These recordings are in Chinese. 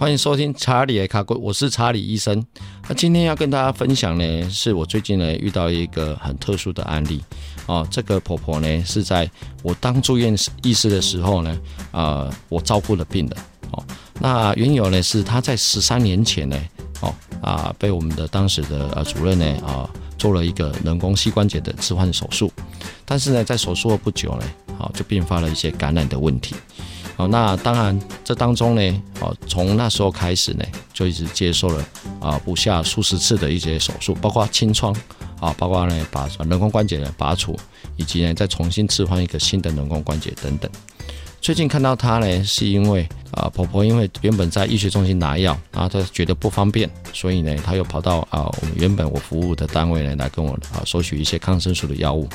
欢迎收听查理的卡龟，我是查理医生。那今天要跟大家分享呢，是我最近呢遇到一个很特殊的案例哦。这个婆婆呢是在我当住院医师的时候呢，呃，我照顾了病人哦。那缘由呢是她在十三年前呢，哦啊，被我们的当时的呃主任呢啊做了一个人工膝关节的置换手术，但是呢在手术后不久呢，好就并发了一些感染的问题。哦，那当然，这当中呢，哦，从那时候开始呢，就一直接受了啊不下数十次的一些手术，包括清创，啊，包括呢把人工关节的拔除，以及呢再重新置换一个新的人工关节等等。最近看到她呢，是因为啊婆婆因为原本在医学中心拿药，然后她觉得不方便，所以呢她又跑到啊我们原本我服务的单位呢来跟我啊收取一些抗生素的药物。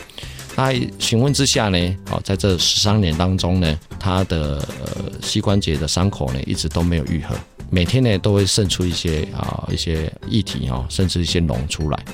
那询问之下呢，哦，在这十三年当中呢，她的呃膝关节的伤口呢一直都没有愈合，每天呢都会渗出一些啊一些液体哦，甚至一些脓出来。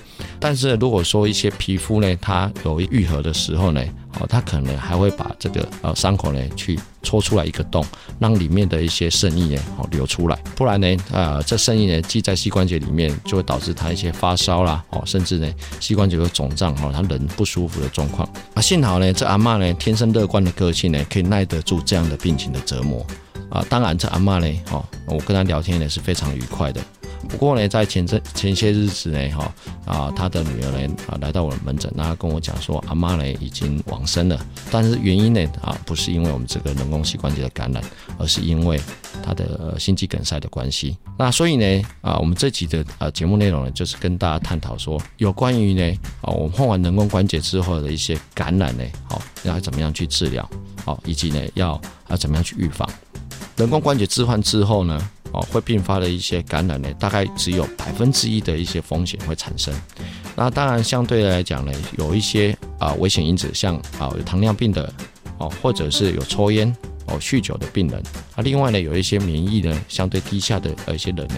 但是如果说一些皮肤呢，它有愈合的时候呢，哦，它可能还会把这个呃伤口呢去戳出来一个洞，让里面的一些渗液呢哦流出来，不然呢，呃，这渗液呢积在膝关节里面，就会导致它一些发烧啦，哦，甚至呢膝关节有肿胀哦，他人不舒服的状况。啊，幸好呢，这阿妈呢天生乐观的个性呢，可以耐得住这样的病情的折磨。啊，当然这阿妈呢，哦，我跟她聊天呢是非常愉快的。不过呢，在前这前些日子呢，哈啊，他的女儿呢啊来到我的门诊，那跟我讲说，阿妈呢已经往生了。但是原因呢啊，不是因为我们这个人工膝关节的感染，而是因为他的心肌梗塞的关系。那所以呢啊，我们这集的啊节目内容呢，就是跟大家探讨说，有关于呢啊，我们换完人工关节之后的一些感染呢，好要怎么样去治疗，好以及呢要啊怎么样去预防人工关节置换之后呢？哦，会并发的一些感染呢，大概只有百分之一的一些风险会产生。那当然，相对来讲呢，有一些啊危险因子，像啊有糖尿病的哦，或者是有抽烟哦、酗酒的病人。啊，另外呢，有一些免疫呢相对低下的一些人呢，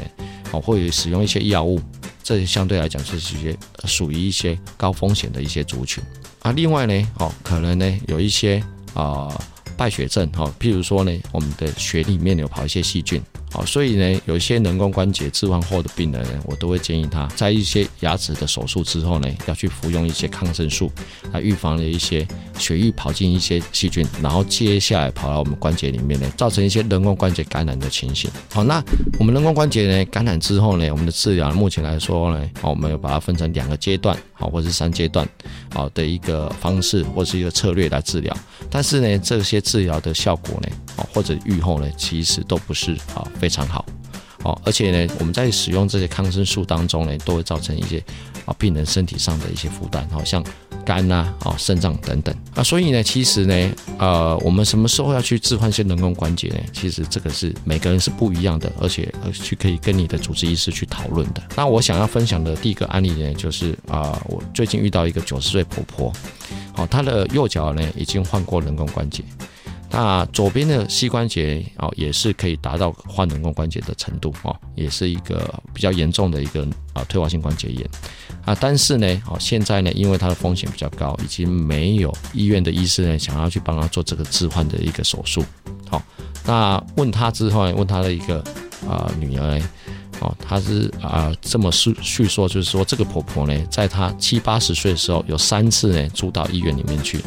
哦，会使用一些药物，这相对来讲是一些属于一些高风险的一些族群。啊，另外呢，哦，可能呢有一些啊败血症哈，譬如说呢，我们的血里面有跑一些细菌。好，所以呢，有一些人工关节置换后的病人，我都会建议他在一些牙齿的手术之后呢，要去服用一些抗生素，来预防了一些血液跑进一些细菌，然后接下来跑到我们关节里面呢，造成一些人工关节感染的情形。好，那我们人工关节呢感染之后呢，我们的治疗目前来说呢，好，我们要把它分成两个阶段，好，或者是三阶段，好的一个方式或是一个策略来治疗。但是呢，这些治疗的效果呢，或者愈后呢，其实都不是啊。非常好，哦，而且呢，我们在使用这些抗生素当中呢，都会造成一些啊病人身体上的一些负担，好像肝呐、啊肾脏等等啊，所以呢，其实呢，呃，我们什么时候要去置换一些人工关节呢？其实这个是每个人是不一样的，而且去可以跟你的主治医师去讨论的。那我想要分享的第一个案例呢，就是啊，我最近遇到一个九十岁婆婆，好，她的右脚呢已经换过人工关节。那左边的膝关节哦，也是可以达到换人工关节的程度哦，也是一个比较严重的一个啊退化性关节炎啊。但是呢，哦现在呢，因为它的风险比较高，已经没有医院的医师呢想要去帮他做这个置换的一个手术。好，那问他之后呢，问他的一个啊女儿呢，哦，她是啊这么叙叙说，就是说这个婆婆呢，在她七八十岁的时候，有三次呢住到医院里面去。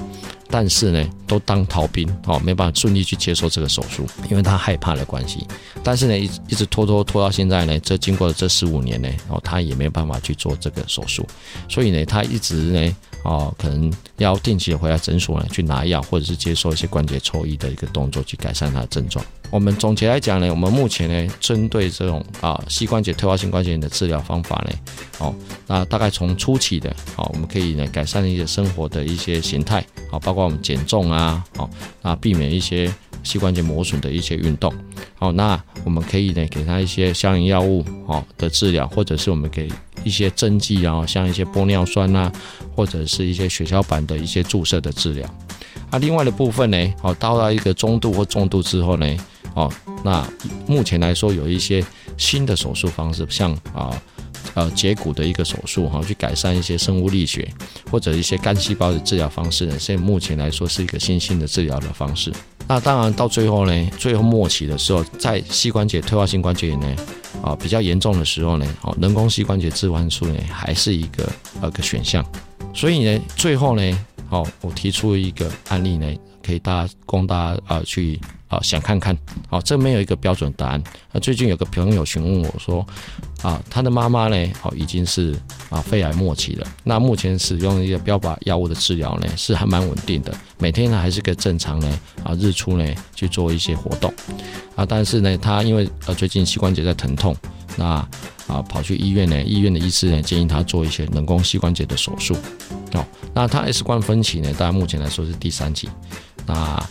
但是呢，都当逃兵哦，没办法顺利去接受这个手术，因为他害怕的关系。但是呢，一一直拖拖拖到现在呢，这经过了这十五年呢，哦，他也没有办法去做这个手术，所以呢，他一直呢，哦，可能要定期的回来诊所呢去拿药，或者是接受一些关节抽移的一个动作，去改善它的症状。我们总结来讲呢，我们目前呢，针对这种啊膝关节退化性关节炎的治疗方法呢，哦，那大概从初期的，哦，我们可以呢改善一些生活的一些形态，好，包括我们减重啊，哦，那避免一些膝关节磨损的一些运动，好，那我们可以呢给他一些消炎药物，好，的治疗，或者是我们给一些针剂啊，像一些玻尿酸啊，或者是一些血小板的一些注射的治疗。啊，另外的部分呢，好，到了一个中度或重度之后呢。哦，那目前来说有一些新的手术方式，像啊呃截骨的一个手术哈，去改善一些生物力学或者一些干细胞的治疗方式呢，现在目前来说是一个新兴的治疗的方式。那当然到最后呢，最后末期的时候，在膝关节退化性关节炎呢，啊比较严重的时候呢，哦人工膝关节置换术呢还是一个呃个选项。所以呢，最后呢，哦我提出一个案例呢，可以大家供大家啊去。啊，想看看，好，这没有一个标准答案。那最近有个朋友询问我说，啊，他的妈妈呢，好，已经是啊肺癌末期了。那目前使用一个标靶药物的治疗呢，是还蛮稳定的，每天呢还是个正常呢，啊日出呢去做一些活动，啊，但是呢，他因为呃最近膝关节在疼痛，那啊跑去医院呢，医院的医师呢建议他做一些人工膝关节的手术。哦，那它 S 冠分歧呢，大家目前来说是第三期。那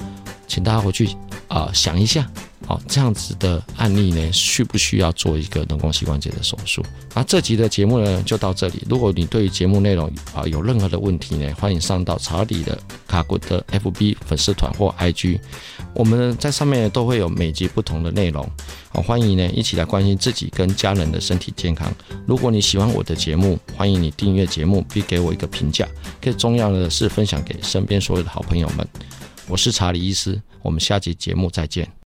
请大家回去。啊，想一下，哦，这样子的案例呢，需不需要做一个人工膝关节的手术？那这集的节目呢，就到这里。如果你对于节目内容啊有任何的问题呢，欢迎上到查理的卡古的 FB 粉丝团或 IG，我们在上面都会有每集不同的内容。好，欢迎呢一起来关心自己跟家人的身体健康。如果你喜欢我的节目，欢迎你订阅节目并给我一个评价。更重要的是，分享给身边所有的好朋友们。我是查理医师，我们下集节目再见。